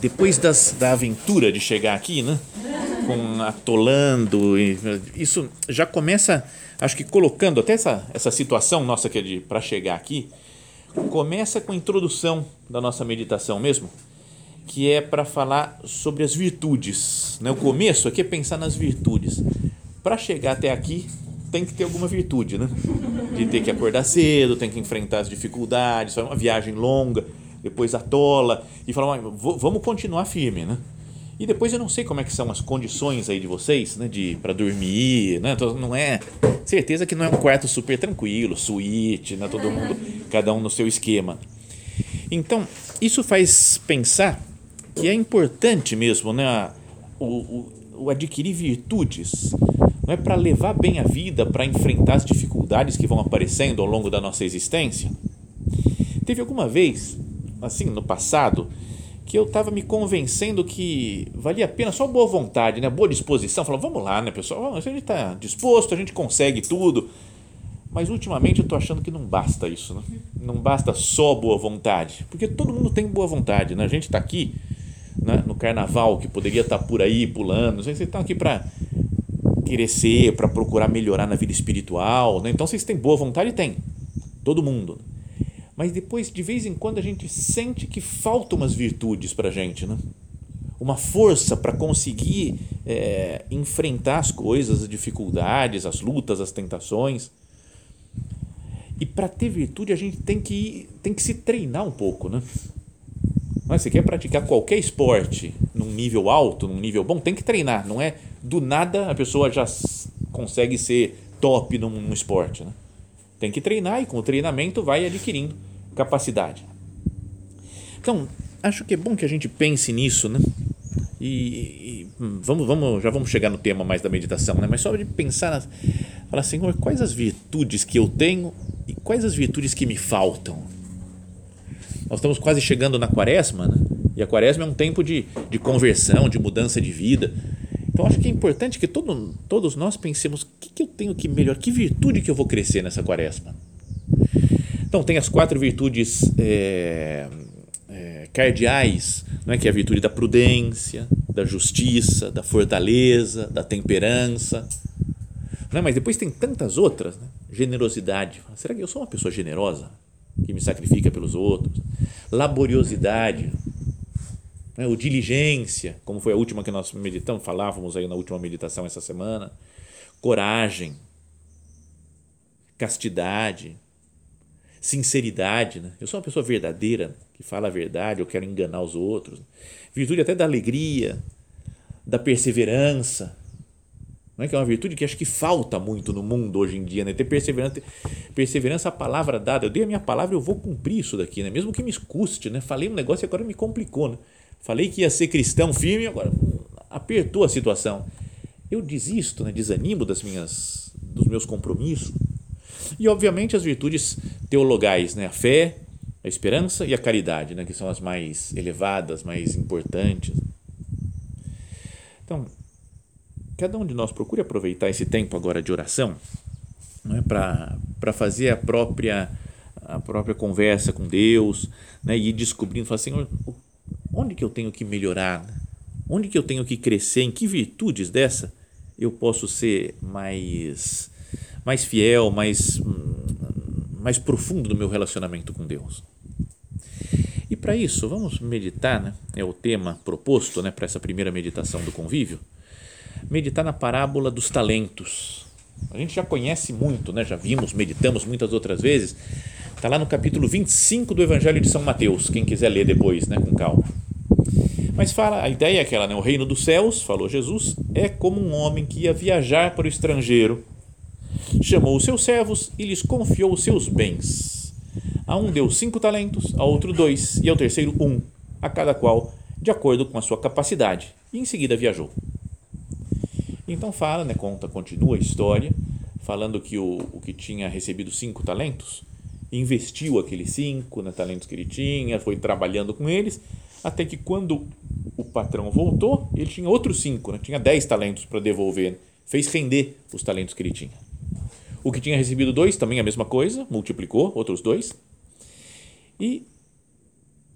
Depois das, da aventura de chegar aqui, né? Com atolando, isso já começa, acho que colocando até essa, essa situação nossa que é de para chegar aqui, começa com a introdução da nossa meditação mesmo, que é para falar sobre as virtudes. Né? O começo aqui é pensar nas virtudes. Para chegar até aqui, tem que ter alguma virtude, né? De ter que acordar cedo, tem que enfrentar as dificuldades, é uma viagem longa depois atola e fala, vamos continuar firme, né? E depois eu não sei como é que são as condições aí de vocês, né, de para dormir, né? Não é certeza que não é um quarto super tranquilo, suíte, né, todo mundo, cada um no seu esquema. Então, isso faz pensar que é importante mesmo, né, o, o, o adquirir virtudes, não é para levar bem a vida, para enfrentar as dificuldades que vão aparecendo ao longo da nossa existência. Teve alguma vez assim, no passado, que eu estava me convencendo que valia a pena só boa vontade, né? boa disposição. Falando, vamos lá, né, pessoal? A gente está disposto, a gente consegue tudo. Mas ultimamente eu estou achando que não basta isso, né? não basta só boa vontade, porque todo mundo tem boa vontade. Né? A gente está aqui né, no carnaval, que poderia estar tá por aí pulando, vocês estão aqui para crescer, para procurar melhorar na vida espiritual. Né? Então vocês têm boa vontade? Tem, todo mundo mas depois, de vez em quando, a gente sente que faltam umas virtudes para a gente, né? uma força para conseguir é, enfrentar as coisas, as dificuldades, as lutas, as tentações. E para ter virtude, a gente tem que, tem que se treinar um pouco. Né? Mas você quer praticar qualquer esporte num nível alto, num nível bom, tem que treinar. Não é do nada a pessoa já consegue ser top num, num esporte. Né? Tem que treinar e com o treinamento vai adquirindo capacidade. Então, acho que é bom que a gente pense nisso, né? E, e vamos, vamos, já vamos chegar no tema mais da meditação, né? Mas só de pensar, falar, Senhor, quais as virtudes que eu tenho e quais as virtudes que me faltam? Nós estamos quase chegando na quaresma, né? E a quaresma é um tempo de, de conversão, de mudança de vida. Então, acho que é importante que todo, todos nós pensemos o que, que eu tenho que melhorar, que virtude que eu vou crescer nessa quaresma. Então, tem as quatro virtudes é, é, cardeais, não é? que é a virtude da prudência, da justiça, da fortaleza, da temperança. É? Mas depois tem tantas outras. Né? Generosidade. Será que eu sou uma pessoa generosa? Que me sacrifica pelos outros? Laboriosidade. Né? O diligência, como foi a última que nós meditamos, falávamos aí na última meditação essa semana. Coragem. Castidade sinceridade, né? Eu sou uma pessoa verdadeira, que fala a verdade, eu quero enganar os outros. Virtude até da alegria, da perseverança, não é que é uma virtude que acho que falta muito no mundo hoje em dia, né? Ter perseverança, perseverança a palavra dada. Eu dei a minha palavra, eu vou cumprir isso daqui, né? Mesmo que me custe, né? Falei um negócio e agora me complicou, né? Falei que ia ser cristão firme, agora apertou a situação. Eu desisto, né? Desanimo das minhas dos meus compromissos e, obviamente, as virtudes teologais, né? a fé, a esperança e a caridade, né? que são as mais elevadas, mais importantes. Então, cada um de nós procure aproveitar esse tempo agora de oração né? para fazer a própria, a própria conversa com Deus né? e ir descobrindo, falar, Senhor, onde que eu tenho que melhorar? Onde que eu tenho que crescer? Em que virtudes dessa eu posso ser mais mais fiel, mais, mais profundo no meu relacionamento com Deus. E para isso, vamos meditar, né? é o tema proposto né, para essa primeira meditação do convívio, meditar na parábola dos talentos. A gente já conhece muito, né? já vimos, meditamos muitas outras vezes, está lá no capítulo 25 do Evangelho de São Mateus, quem quiser ler depois, né, com calma. Mas fala, a ideia é aquela, né? o reino dos céus, falou Jesus, é como um homem que ia viajar para o estrangeiro chamou os seus servos e lhes confiou os seus bens. A um deu cinco talentos, a outro dois e ao terceiro um, a cada qual de acordo com a sua capacidade. E em seguida viajou. Então fala, né, conta, continua a história, falando que o, o que tinha recebido cinco talentos investiu aqueles cinco né, talentos que ele tinha, foi trabalhando com eles, até que quando o patrão voltou, ele tinha outros cinco, né, tinha dez talentos para devolver, fez render os talentos que ele tinha. O que tinha recebido dois, também a mesma coisa, multiplicou, outros dois. E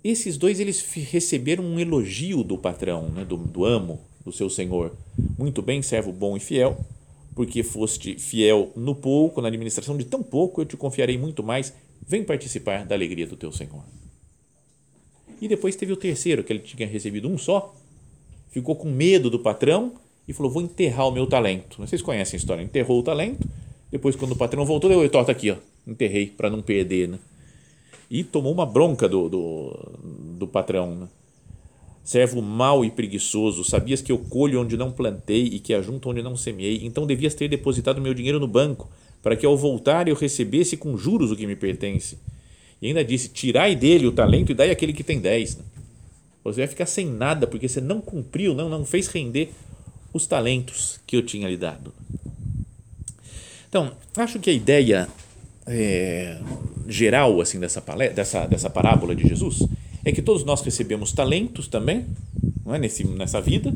esses dois eles receberam um elogio do patrão, né, do, do amo, do seu senhor. Muito bem, servo bom e fiel, porque foste fiel no pouco, na administração de tão pouco, eu te confiarei muito mais. Vem participar da alegria do teu senhor. E depois teve o terceiro, que ele tinha recebido um só, ficou com medo do patrão e falou: Vou enterrar o meu talento. Vocês conhecem a história? Enterrou o talento, depois, quando o patrão voltou, deu: Torta aqui, ó, enterrei para não perder. Né? E tomou uma bronca do, do, do patrão. Né? Servo mau e preguiçoso, sabias que eu colho onde não plantei e que ajunto onde não semeei, então devias ter depositado meu dinheiro no banco, para que ao voltar eu recebesse com juros o que me pertence. E ainda disse: Tirai dele o talento e dai aquele que tem dez. Você vai ficar sem nada, porque você não cumpriu, não, não fez render os talentos que eu tinha lhe dado. Então, acho que a ideia é, geral assim dessa, dessa, dessa parábola de Jesus é que todos nós recebemos talentos também, não é? Nesse, nessa vida,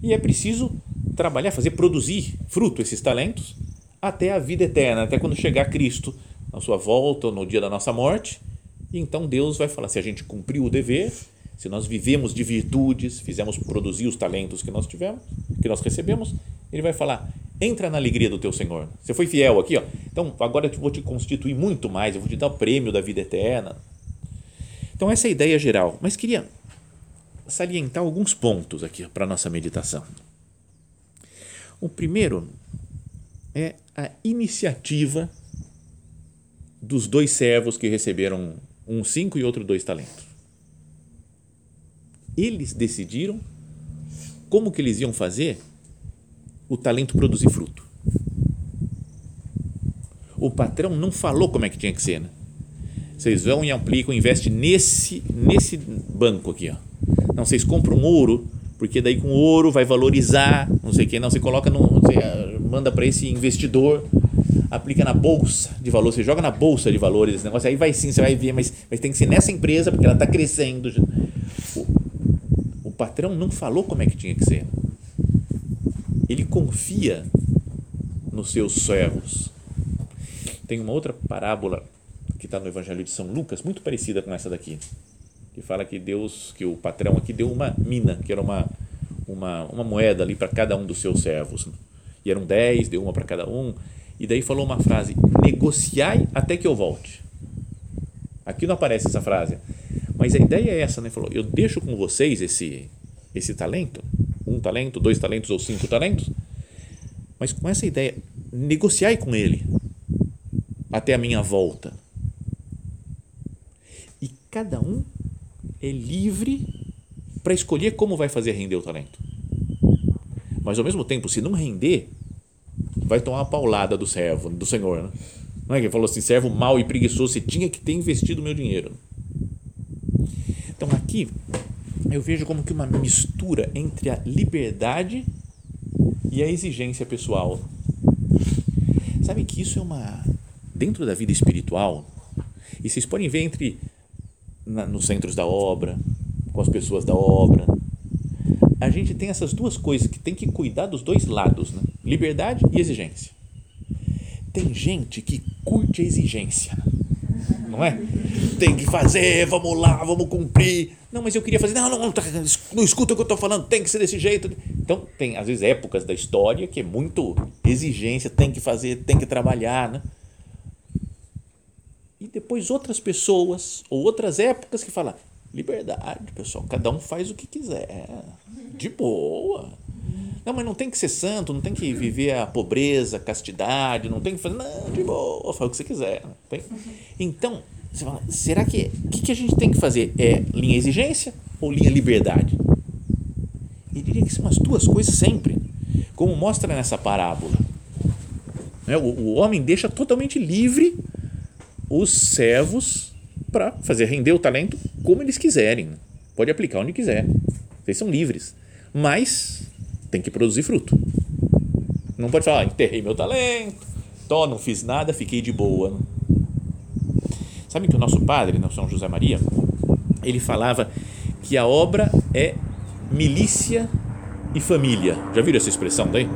e é preciso trabalhar, fazer produzir fruto esses talentos até a vida eterna, até quando chegar Cristo na sua volta, no dia da nossa morte. E então Deus vai falar: se a gente cumpriu o dever, se nós vivemos de virtudes, fizemos produzir os talentos que nós tivemos, que nós recebemos, Ele vai falar: entra na alegria do teu Senhor. Você foi fiel aqui, ó. Então agora eu vou te constituir muito mais, eu vou te dar o prêmio da vida eterna. Então, essa é a ideia geral, mas queria salientar alguns pontos aqui para a nossa meditação. O primeiro é a iniciativa dos dois servos que receberam um cinco e outro dois talentos. Eles decidiram como que eles iam fazer o talento produzir fruto. O patrão não falou como é que tinha que ser, né? Vocês vão e aplicam, investem nesse, nesse banco aqui. Ó. Não, vocês compram ouro, porque daí com ouro vai valorizar, não sei o que, não, você coloca no, você ah, manda para esse investidor, aplica na bolsa de valores, você joga na bolsa de valores esse negócio, aí vai sim, você vai ver, mas, mas tem que ser nessa empresa, porque ela está crescendo. O, o patrão não falou como é que tinha que ser. Ele confia nos seus servos. Tem uma outra parábola que está no Evangelho de São Lucas, muito parecida com essa daqui, que fala que Deus, que o patrão aqui deu uma mina, que era uma, uma, uma moeda ali para cada um dos seus servos. E eram dez, deu uma para cada um. E daí falou uma frase: negociai até que eu volte. Aqui não aparece essa frase, mas a ideia é essa, né? Falou: eu deixo com vocês esse, esse talento, um talento, dois talentos ou cinco talentos, mas com essa ideia, negociai com ele até a minha volta cada um é livre para escolher como vai fazer render o talento. Mas ao mesmo tempo, se não render, vai tomar uma paulada do servo, do Senhor. Né? Não é que ele falou assim: servo mau e preguiçoso, você tinha que ter investido meu dinheiro. Então aqui eu vejo como que uma mistura entre a liberdade e a exigência pessoal. Sabe que isso é uma. Dentro da vida espiritual, e vocês podem ver entre na, nos centros da obra, com as pessoas da obra. A gente tem essas duas coisas que tem que cuidar dos dois lados, né? liberdade e exigência. Tem gente que curte a exigência, não é? Tem que fazer, vamos lá, vamos cumprir. Não, mas eu queria fazer. Não, não, não, não escuta o que eu estou falando, tem que ser desse jeito. Então, tem às vezes épocas da história que é muito exigência, tem que fazer, tem que trabalhar, né? e depois outras pessoas ou outras épocas que falam liberdade, pessoal, cada um faz o que quiser, de boa. Não, mas não tem que ser santo, não tem que viver a pobreza, a castidade, não tem que fazer, não, de boa, faz o que você quiser. Tem? Então, você fala, será que o que, que a gente tem que fazer? É linha exigência ou linha liberdade? E diria que são as duas coisas sempre, como mostra nessa parábola. Né, o, o homem deixa totalmente livre os servos para fazer render o talento como eles quiserem. Pode aplicar onde quiser. Vocês são livres. Mas tem que produzir fruto. Não pode falar, ah, enterrei meu talento, tô, não fiz nada, fiquei de boa. Sabe que o nosso padre, né, São José Maria, ele falava que a obra é milícia e família. Já viram essa expressão daí?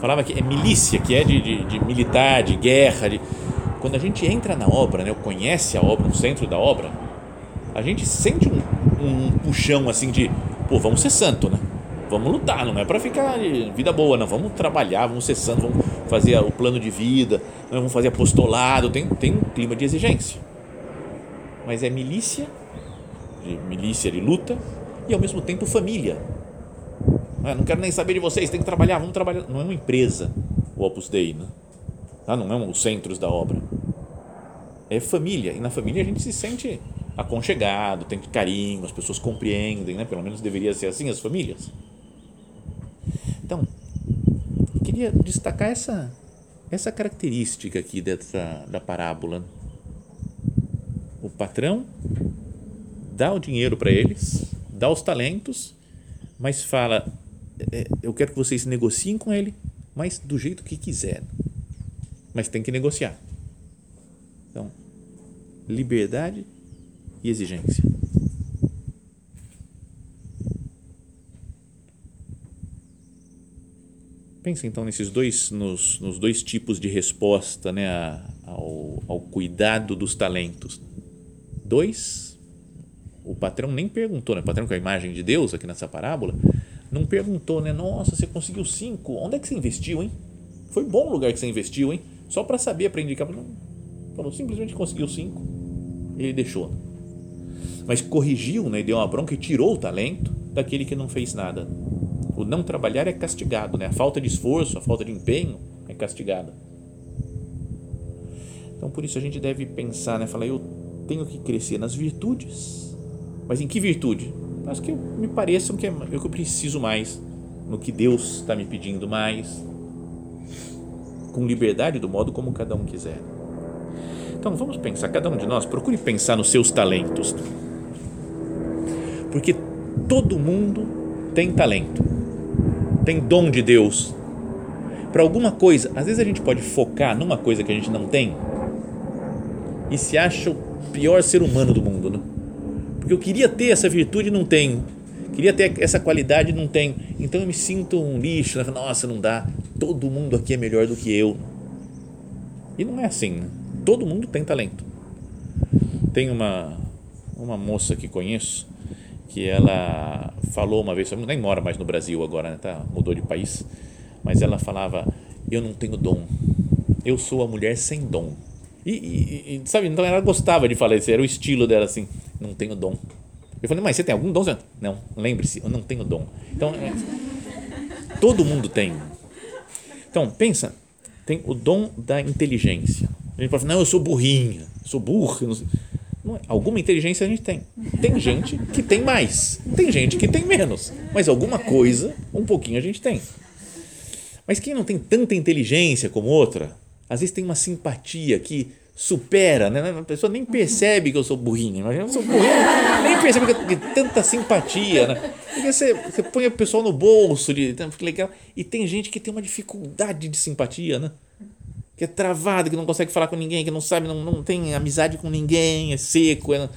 Falava que é milícia, que é de, de, de militar, de guerra. De... Quando a gente entra na obra, né, conhece a obra, no centro da obra, a gente sente um, um puxão assim de, pô, vamos ser santo, né? Vamos lutar, não é para ficar vida boa, não. Vamos trabalhar, vamos ser santo, vamos fazer o plano de vida, vamos fazer apostolado. Tem, tem um clima de exigência. Mas é milícia, de milícia de luta, e ao mesmo tempo família. Não, é? não quero nem saber de vocês, tem que trabalhar, vamos trabalhar. Não é uma empresa o Opus Dei, né? Ah, não é um, os centros da obra. É família, e na família a gente se sente aconchegado, tem carinho, as pessoas compreendem, né? pelo menos deveria ser assim as famílias. Então, queria destacar essa, essa característica aqui dessa, da parábola. O patrão dá o dinheiro para eles, dá os talentos, mas fala: é, eu quero que vocês negociem com ele, mas do jeito que quiser. Mas tem que negociar. Então, liberdade e exigência. Pensa então nesses dois, nos, nos dois tipos de resposta né, ao, ao cuidado dos talentos. Dois, o patrão nem perguntou, né? o patrão com a imagem de Deus aqui nessa parábola, não perguntou, né? Nossa, você conseguiu cinco, onde é que você investiu, hein? Foi bom o lugar que você investiu, hein? Só para saber, para indicar. Não, falou, simplesmente conseguiu cinco, ele deixou mas corrigiu, né, deu uma bronca e tirou o talento daquele que não fez nada. O não trabalhar é castigado, né? a falta de esforço, a falta de empenho é castigada. Então, por isso a gente deve pensar, né? Falar, eu tenho que crescer nas virtudes, mas em que virtude? As que me pareçam que é o que eu preciso mais, no que Deus está me pedindo mais, com liberdade do modo como cada um quiser. Então vamos pensar, cada um de nós, procure pensar nos seus talentos. Porque todo mundo tem talento, tem dom de Deus para alguma coisa. Às vezes a gente pode focar numa coisa que a gente não tem e se acha o pior ser humano do mundo, né? Porque eu queria ter essa virtude e não tenho. Queria ter essa qualidade e não tenho. Então eu me sinto um lixo. Né? Nossa, não dá. Todo mundo aqui é melhor do que eu. E não é assim. Né? Todo mundo tem talento. Tem uma, uma moça que conheço que ela falou uma vez, nem mora mais no Brasil agora, né, tá, mudou de país, mas ela falava: Eu não tenho dom, eu sou a mulher sem dom. E, e, e sabe, então ela gostava de falar isso, era o estilo dela assim: Não tenho dom. Eu falei: Mas você tem algum dom? Não, lembre-se, eu não tenho dom. Então, é, todo mundo tem. Então, pensa, tem o dom da inteligência. A gente pode falar: Não, eu sou burrinha, sou burro. É. Alguma inteligência a gente tem. Tem gente que tem mais, tem gente que tem menos, mas alguma coisa, um pouquinho a gente tem. Mas quem não tem tanta inteligência como outra, às vezes tem uma simpatia que supera, né? A pessoa nem percebe que eu sou burrinho, mas eu sou burrinho, nem percebe que eu tenho tanta simpatia, né? Porque você, você põe o pessoal no bolso, de, fica legal, e tem gente que tem uma dificuldade de simpatia, né? que é travado, que não consegue falar com ninguém, que não sabe, não, não tem amizade com ninguém, é seco, é,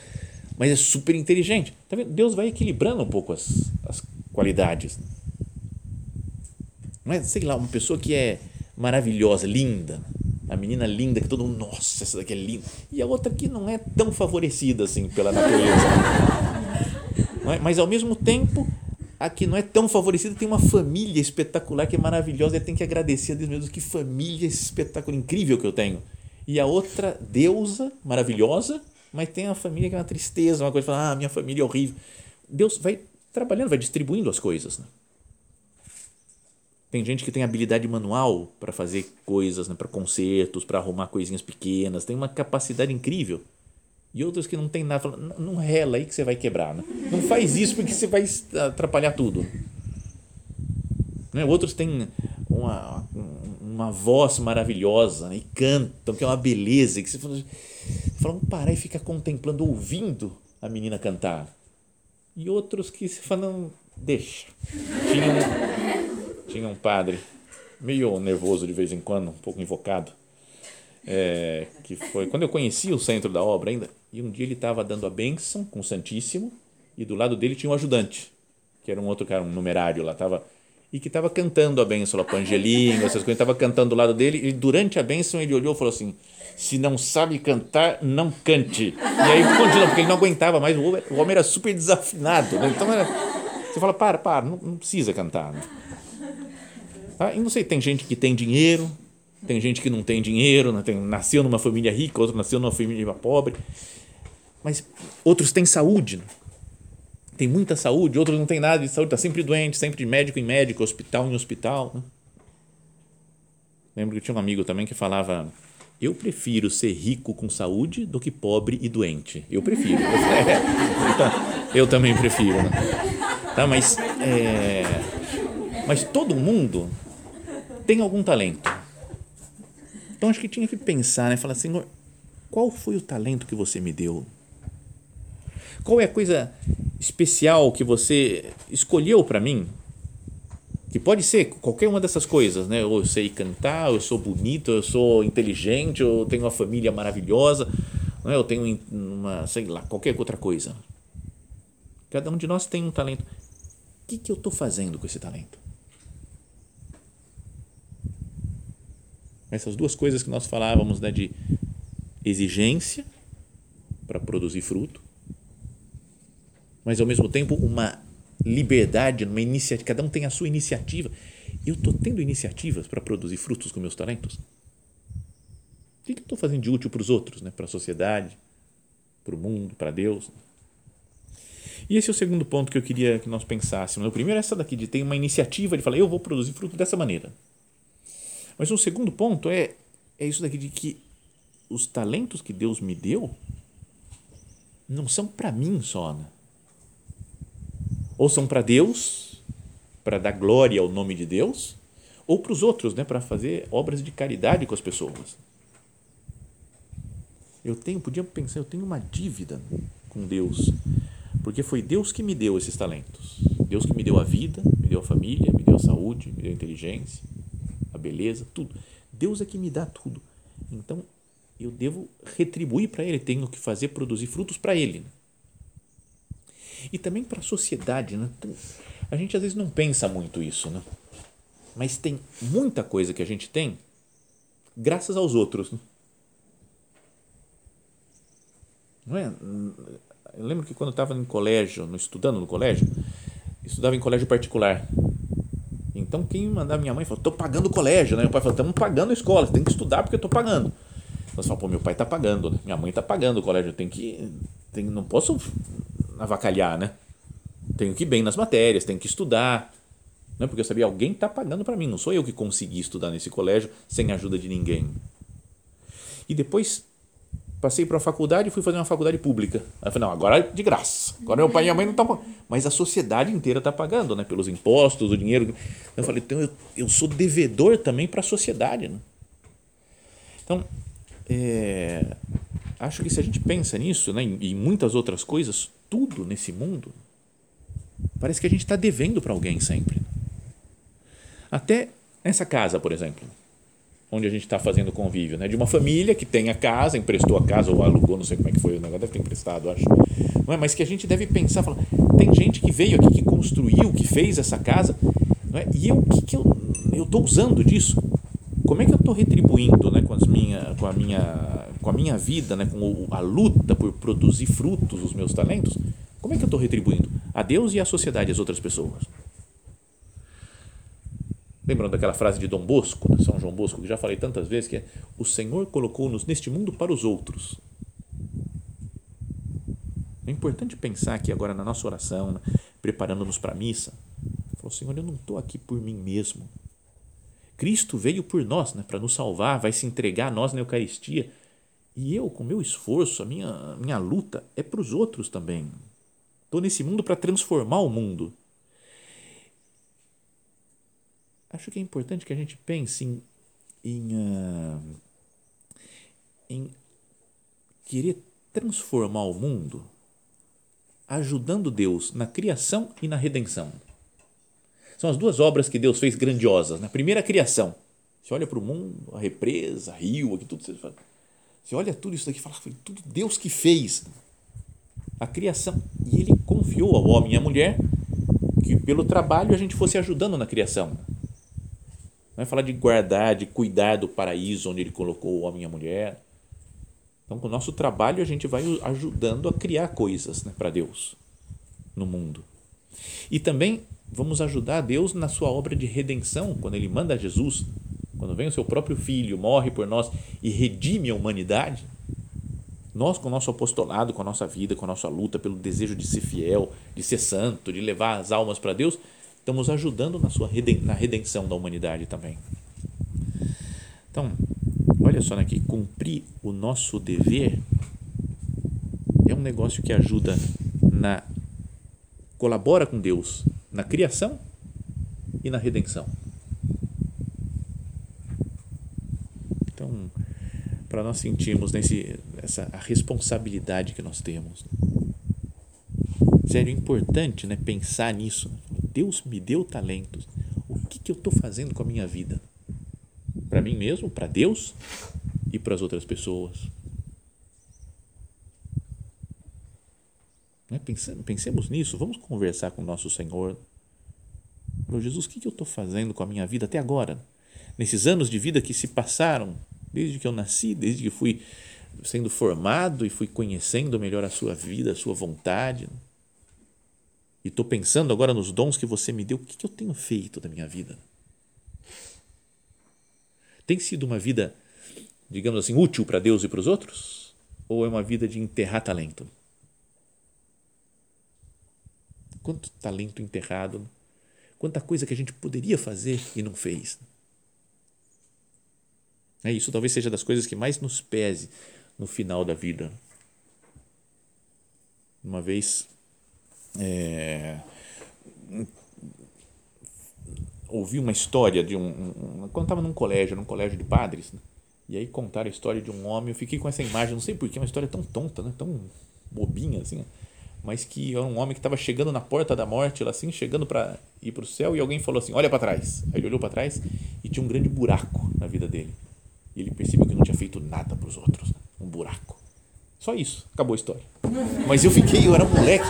mas é super inteligente. Tá vendo? Deus vai equilibrando um pouco as, as qualidades. Não é, sei lá, uma pessoa que é maravilhosa, linda, a menina linda que todo mundo, nossa, essa daqui é linda, e a outra que não é tão favorecida assim pela natureza. É? Mas ao mesmo tempo a que não é tão favorecida tem uma família espetacular que é maravilhosa e tem que agradecer a Deus mesmo que família espetacular, incrível que eu tenho. E a outra deusa maravilhosa, mas tem uma família que é uma tristeza, uma coisa, fala, ah, minha família é horrível. Deus vai trabalhando, vai distribuindo as coisas. Né? Tem gente que tem habilidade manual para fazer coisas, né, para concertos, para arrumar coisinhas pequenas, tem uma capacidade incrível e outros que não tem nada, falam, não rela aí que você vai quebrar, né? não faz isso porque você vai atrapalhar tudo. Né? Outros têm uma, um uma voz maravilhosa né? e cantam, que é uma beleza, que você fala, você fala vamos parar e ficar contemplando, ouvindo a menina cantar. E outros que se falam, deixa. Tinha tinha um padre, meio nervoso de vez em quando, um pouco invocado, é, que foi quando eu conheci o centro da obra ainda, e um dia ele estava dando a bênção com o Santíssimo, e do lado dele tinha um ajudante, que era um outro cara, um numerário lá, estava e que estava cantando a bênção lá para Angelinho, essas coisas, estava cantando do lado dele, e durante a bênção ele olhou e falou assim, se não sabe cantar, não cante. E aí continuou, porque ele não aguentava mais, o homem, o homem era super desafinado, né? então era, você fala, para, para, não, não precisa cantar. Né? Tá? E não sei, tem gente que tem dinheiro, tem gente que não tem dinheiro, né? tem, nasceu numa família rica, outro nasceu numa família pobre, mas outros têm saúde, né? tem muita saúde, outros não tem nada de saúde, está sempre doente, sempre de médico em médico, hospital em hospital. Né? Lembro que tinha um amigo também que falava: Eu prefiro ser rico com saúde do que pobre e doente. Eu prefiro. Então, eu também prefiro. Né? Tá, mas, é, mas todo mundo tem algum talento. Então acho que tinha que pensar, né? Falar, Senhor, qual foi o talento que você me deu? Qual é a coisa especial que você escolheu para mim? Que pode ser qualquer uma dessas coisas, né? Ou eu sei cantar, eu sou bonito, eu sou inteligente, eu tenho uma família maravilhosa, né? eu tenho uma, sei lá, qualquer outra coisa. Cada um de nós tem um talento. O que, que eu estou fazendo com esse talento? Essas duas coisas que nós falávamos, né, de exigência para produzir fruto mas ao mesmo tempo uma liberdade, uma iniciativa, cada um tem a sua iniciativa. Eu estou tendo iniciativas para produzir frutos com meus talentos? O que, eu estou fazendo de útil para os outros, né? para a sociedade, para o mundo, para Deus? E esse é o segundo ponto que eu queria que nós pensássemos. O primeiro é essa daqui, de ter uma iniciativa de falar, eu vou produzir fruto dessa maneira. Mas o segundo ponto é, é isso daqui de que os talentos que Deus me deu não são para mim só, né? ou são para Deus, para dar glória ao nome de Deus, ou para os outros, né, para fazer obras de caridade com as pessoas. Eu tenho, podia pensar, eu tenho uma dívida com Deus, porque foi Deus que me deu esses talentos. Deus que me deu a vida, me deu a família, me deu a saúde, me deu a inteligência, a beleza, tudo. Deus é que me dá tudo. Então, eu devo retribuir para Ele, tenho que fazer produzir frutos para Ele e também para a sociedade. Né? A gente às vezes não pensa muito isso, né? mas tem muita coisa que a gente tem graças aos outros. Né? Não é? Eu lembro que quando eu estava no colégio, no, estudando no colégio, estudava em colégio particular. Então, quem mandava minha mãe falou: estou pagando o colégio. Né? Meu pai falou: estamos pagando a escola, tem que estudar porque eu estou pagando. Nós falamos: pô, meu pai está pagando, né? minha mãe está pagando o colégio, eu tenho que. Tenho, não posso avacalhar, né? Tenho que ir bem nas matérias, tenho que estudar. Não é porque eu sabia, alguém está pagando para mim, não sou eu que consegui estudar nesse colégio sem a ajuda de ninguém. E depois passei para a faculdade e fui fazer uma faculdade pública. Aí eu falei, não, agora é de graça. Agora meu pai e minha mãe não estão. Mas a sociedade inteira está pagando, né? Pelos impostos, o dinheiro. Eu falei, então eu, eu sou devedor também para a sociedade. Né? Então, é, acho que se a gente pensa nisso, né, em muitas outras coisas, tudo nesse mundo, parece que a gente está devendo para alguém sempre. Até essa casa, por exemplo, onde a gente está fazendo convívio, né? de uma família que tem a casa, emprestou a casa ou alugou, não sei como é que foi o negócio, deve ter emprestado, acho. Não é? Mas que a gente deve pensar, falar, tem gente que veio aqui, que construiu, que fez essa casa, não é? e eu, o que, que eu estou usando disso? Como é que eu estou retribuindo né, com, as minha, com a minha com a minha vida, né, com a luta por produzir frutos, os meus talentos, como é que eu estou retribuindo? A Deus e à sociedade, as outras pessoas. Lembrando daquela frase de Dom Bosco, de São João Bosco, que já falei tantas vezes, que é o Senhor colocou-nos neste mundo para os outros. É importante pensar aqui agora na nossa oração, né, preparando-nos para a missa. Falou, Senhor, eu não estou aqui por mim mesmo. Cristo veio por nós, né, para nos salvar, vai se entregar a nós na Eucaristia e eu, com meu esforço, a minha, minha luta é para os outros também. Estou nesse mundo para transformar o mundo. Acho que é importante que a gente pense em em, uh, em querer transformar o mundo ajudando Deus na criação e na redenção. São as duas obras que Deus fez grandiosas. Na né? primeira, a criação. Você olha para o mundo, a represa, rio, aqui tudo. Você, fala, você olha tudo isso daqui e fala, foi tudo Deus que fez. A criação. E ele confiou ao homem e à mulher que pelo trabalho a gente fosse ajudando na criação. Não é falar de guardar, de cuidar do paraíso onde ele colocou o homem e a mulher. Então, com o nosso trabalho, a gente vai ajudando a criar coisas né, para Deus no mundo. E também vamos ajudar Deus na sua obra de redenção, quando Ele manda Jesus, quando vem o seu próprio Filho, morre por nós e redime a humanidade. Nós, com o nosso apostolado, com a nossa vida, com a nossa luta pelo desejo de ser fiel, de ser santo, de levar as almas para Deus, estamos ajudando na, sua na redenção da humanidade também. Então, olha só aqui, cumprir o nosso dever é um negócio que ajuda na colabora com Deus na criação e na redenção. Então, para nós sentirmos nesse essa a responsabilidade que nós temos. Sério, é importante, né, pensar nisso. Deus me deu talentos. O que, que eu estou fazendo com a minha vida? para mim mesmo, para Deus e para as outras pessoas. Né? Pensemos, nisso, vamos conversar com o nosso Senhor. Meu Jesus, o que eu estou fazendo com a minha vida até agora? Nesses anos de vida que se passaram, desde que eu nasci, desde que fui sendo formado e fui conhecendo melhor a sua vida, a sua vontade. E estou pensando agora nos dons que você me deu, o que eu tenho feito da minha vida? tem sido uma vida, digamos assim, útil para Deus e para os outros? Ou é uma vida de enterrar talento? Quanto talento enterrado, quanta coisa que a gente poderia fazer e não fez. É, isso talvez seja das coisas que mais nos pese no final da vida. Uma vez, é, ouvi uma história de um, um quando estava num colégio, num colégio de padres, né? e aí contaram a história de um homem, eu fiquei com essa imagem, não sei porquê, uma história tão tonta, né? tão bobinha assim, mas que era um homem que estava chegando na porta da morte, lá assim, chegando para ir para o céu, e alguém falou assim, olha para trás. Aí ele olhou para trás e tinha um grande buraco na vida dele. E ele percebeu que não tinha feito nada para os outros, né? um buraco. Só isso, acabou a história. Mas eu fiquei, eu era moleque,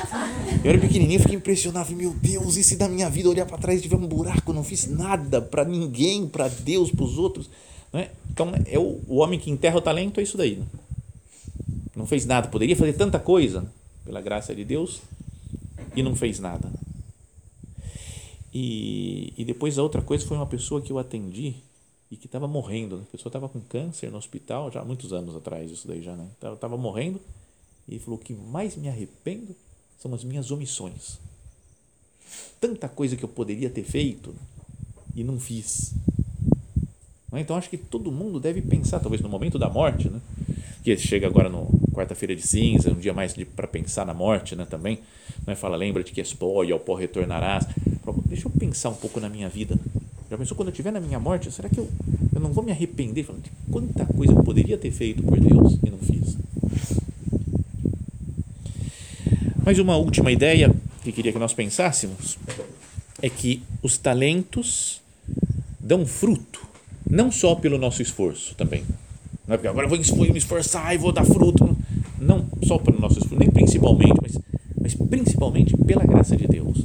eu era pequenininho, fiquei impressionado, meu Deus, e se da minha vida olhar para trás e tiver um buraco, não fiz nada para ninguém, para Deus, para os outros. Não é? Então, é o, o homem que enterra o talento é isso daí. Né? Não fez nada, poderia fazer tanta coisa, pela graça de Deus, e não fez nada. E, e depois a outra coisa foi uma pessoa que eu atendi, e que estava morrendo. Né? A pessoa estava com câncer no hospital, já há muitos anos atrás, isso daí já, né? Estava morrendo. E ele falou: o que mais me arrependo são as minhas omissões. Tanta coisa que eu poderia ter feito e não fiz. É? Então acho que todo mundo deve pensar, talvez no momento da morte, né? que chega agora no quarta-feira de cinza, um dia mais para pensar na morte né? também. Né? Fala, lembra-te que és pó e ao pó retornarás. Deixa eu pensar um pouco na minha vida. Já pensou quando eu estiver na minha morte, será que eu, eu não vou me arrepender falando de quanta coisa eu poderia ter feito por Deus e não fiz? Mas uma última ideia que queria que nós pensássemos é que os talentos dão fruto, não só pelo nosso esforço também. Não é porque agora eu vou me esforçar e vou dar fruto. Não só pelo nosso esforço, nem principalmente, mas, mas principalmente pela graça de Deus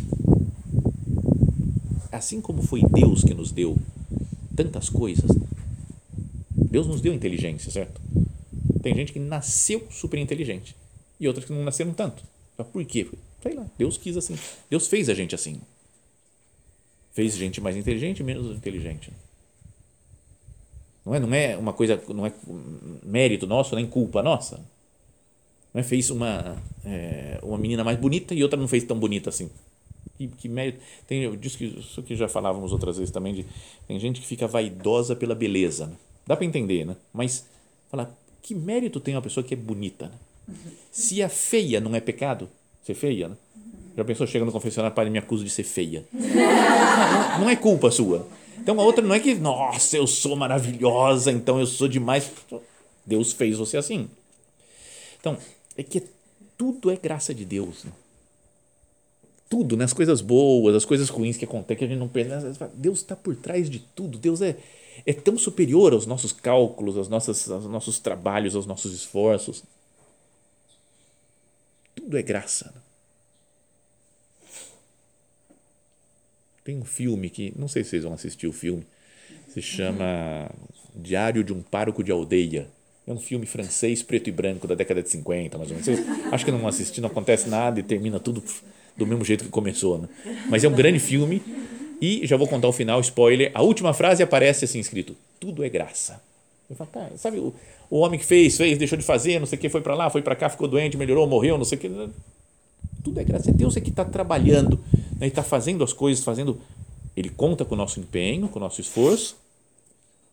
assim como foi Deus que nos deu tantas coisas, Deus nos deu inteligência, certo? Tem gente que nasceu super inteligente e outras que não nasceram tanto. Mas por quê? Sei lá, Deus quis assim. Deus fez a gente assim. Fez gente mais inteligente e menos inteligente. Não é, não é uma coisa, não é mérito nosso, nem culpa nossa. Não é, fez uma, é, uma menina mais bonita e outra não fez tão bonita assim que, que mérito. Tem, eu disse que isso que já falávamos outras vezes também, de, tem gente que fica vaidosa pela beleza. Né? Dá para entender, né? Mas, fala, que mérito tem uma pessoa que é bonita? Né? Se a feia não é pecado, ser feia, né? Já pensou, chega no confessionário, pai, me acusa de ser feia. Não, não é culpa sua. Então a outra não é que, nossa, eu sou maravilhosa, então eu sou demais. Deus fez você assim. Então, é que tudo é graça de Deus. Né? Tudo, né? as coisas boas, as coisas ruins que acontecem, que a gente não pensa. Deus está por trás de tudo. Deus é, é tão superior aos nossos cálculos, aos nossos, aos nossos trabalhos, aos nossos esforços. Tudo é graça. Né? Tem um filme que, não sei se vocês vão assistir o filme, se chama Diário de um Pároco de Aldeia. É um filme francês preto e branco da década de 50, mais ou menos. Acho que não assisti, não acontece nada e termina tudo do mesmo jeito que começou. Né? Mas é um grande filme e já vou contar o final, spoiler. A última frase aparece assim escrito: Tudo é graça. Eu falo, tá, sabe o, o homem que fez, fez, deixou de fazer, não sei o que, foi para lá, foi para cá, ficou doente, melhorou, morreu, não sei o que. Tudo é graça. É Deus é que está trabalhando né, está fazendo as coisas, fazendo. Ele conta com o nosso empenho, com o nosso esforço,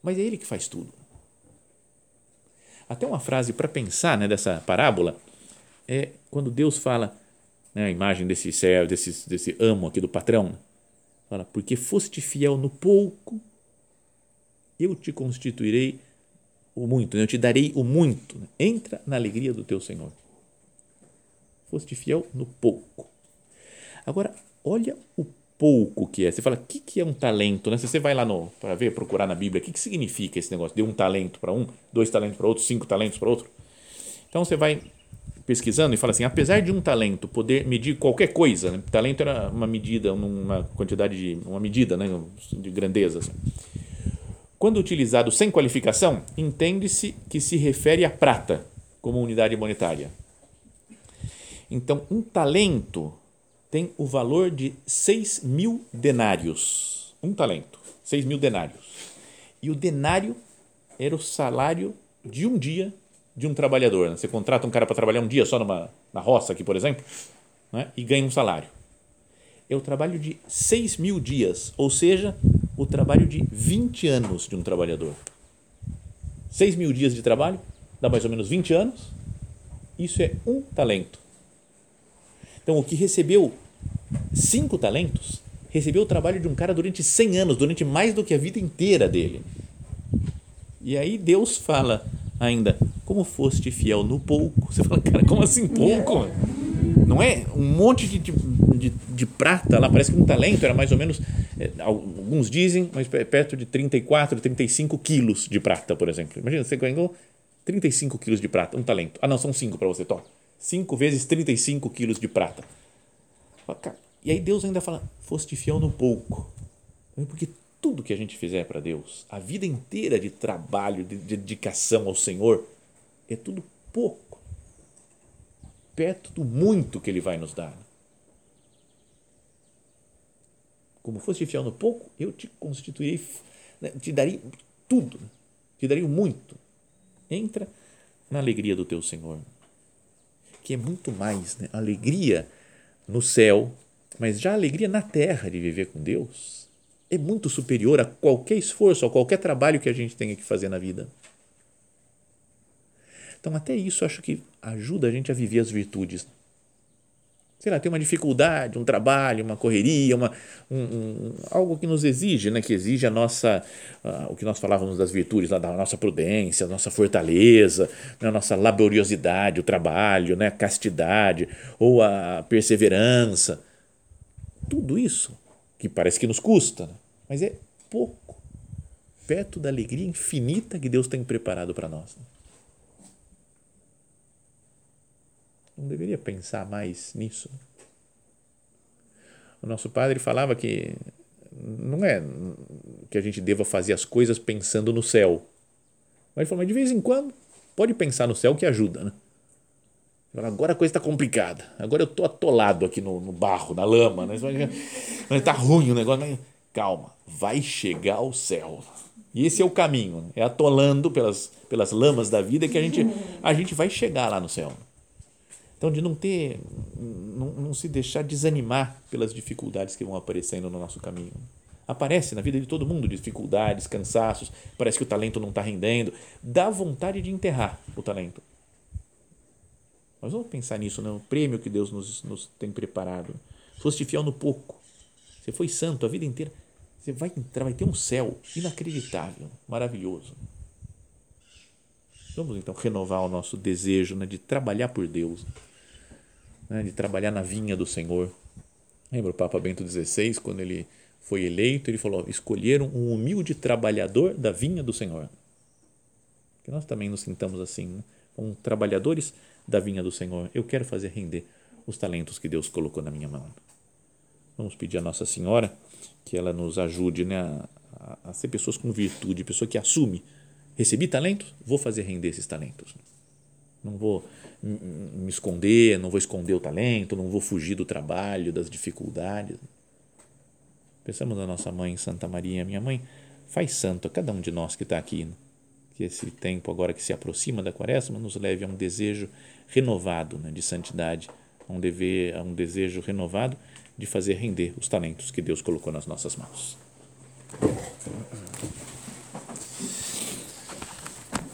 mas é Ele que faz tudo. Até uma frase para pensar né, dessa parábola é quando Deus fala, né, a imagem desse servo, desse, desse amo aqui do patrão, fala, porque foste fiel no pouco, eu te constituirei o muito, né, eu te darei o muito. Né, entra na alegria do teu Senhor. Foste fiel no pouco. Agora, olha o pouco que é. Você fala, o que, que é um talento? Né? Se você vai lá para ver, procurar na Bíblia, o que, que significa esse negócio? Deu um talento para um, dois talentos para outro, cinco talentos para outro. Então você vai pesquisando e fala assim, apesar de um talento poder medir qualquer coisa, né? talento era uma medida, uma quantidade de, uma medida né? de grandeza. Assim. Quando utilizado sem qualificação, entende-se que se refere a prata como unidade monetária. Então, um talento tem o valor de 6 mil denários. Um talento, 6 mil denários. E o denário era o salário de um dia de um trabalhador. Né? Você contrata um cara para trabalhar um dia só numa, na roça aqui, por exemplo, né? e ganha um salário. É o trabalho de 6 mil dias, ou seja, o trabalho de 20 anos de um trabalhador. 6 mil dias de trabalho, dá mais ou menos 20 anos. Isso é um talento. Então, o que recebeu cinco talentos, recebeu o trabalho de um cara durante 100 anos, durante mais do que a vida inteira dele. E aí Deus fala ainda, como foste fiel no pouco. Você fala, cara, como assim pouco? Não é um monte de, de, de, prata lá, parece que um talento era mais ou menos, é, alguns dizem, mas perto de 34, 35 quilos de prata, por exemplo. Imagina, você ganhou 35 quilos de prata, um talento. Ah, não, são cinco para você, toma. 5 vezes 35 quilos de prata. E aí Deus ainda fala, foste fiel no pouco. Porque tudo que a gente fizer para Deus, a vida inteira de trabalho, de dedicação ao Senhor, é tudo pouco. Perto do muito que Ele vai nos dar. Como foste fiel no pouco, eu te constituirei, né, te darei tudo, te darei muito. Entra na alegria do teu Senhor que é muito mais né? alegria no céu, mas já a alegria na terra de viver com Deus é muito superior a qualquer esforço, a qualquer trabalho que a gente tenha que fazer na vida. Então, até isso acho que ajuda a gente a viver as virtudes sei lá, tem uma dificuldade, um trabalho, uma correria, uma, um, um, algo que nos exige, né, que exige a nossa, uh, o que nós falávamos das virtudes, lá, da nossa prudência, a nossa fortaleza, né, a nossa laboriosidade, o trabalho, né, a castidade ou a perseverança. Tudo isso que parece que nos custa, né, mas é pouco perto da alegria infinita que Deus tem preparado para nós. Né? Não deveria pensar mais nisso? O nosso padre falava que não é que a gente deva fazer as coisas pensando no céu. Mas ele falou, mas de vez em quando pode pensar no céu que ajuda, né? Agora a coisa está complicada. Agora eu estou atolado aqui no, no, barro, na lama. Né? Está ruim o negócio. Mas calma, vai chegar o céu. E esse é o caminho. Né? É atolando pelas, pelas lamas da vida que a gente, a gente vai chegar lá no céu. Então, de não ter, não, não se deixar desanimar pelas dificuldades que vão aparecendo no nosso caminho. Aparece na vida de todo mundo dificuldades, cansaços, parece que o talento não está rendendo. Dá vontade de enterrar o talento. Mas vamos pensar nisso, não? Né? o prêmio que Deus nos, nos tem preparado. Foste fiel no pouco. Você foi santo a vida inteira. Você vai entrar, vai ter um céu inacreditável, maravilhoso. Vamos então renovar o nosso desejo né, de trabalhar por Deus, né, de trabalhar na vinha do Senhor. Lembra o Papa Bento XVI, quando ele foi eleito, ele falou: escolheram um humilde trabalhador da vinha do Senhor. Que nós também nos sintamos assim, né? como trabalhadores da vinha do Senhor. Eu quero fazer render os talentos que Deus colocou na minha mão. Vamos pedir a Nossa Senhora que ela nos ajude né, a, a ser pessoas com virtude, pessoa que assume. Recebi talentos, vou fazer render esses talentos. Não vou me esconder, não vou esconder o talento, não vou fugir do trabalho, das dificuldades. Pensamos na nossa mãe, Santa Maria, minha mãe, faz santo a cada um de nós que está aqui. Né? Que esse tempo agora que se aproxima da quaresma nos leve a um desejo renovado né, de santidade, a um, dever, a um desejo renovado de fazer render os talentos que Deus colocou nas nossas mãos.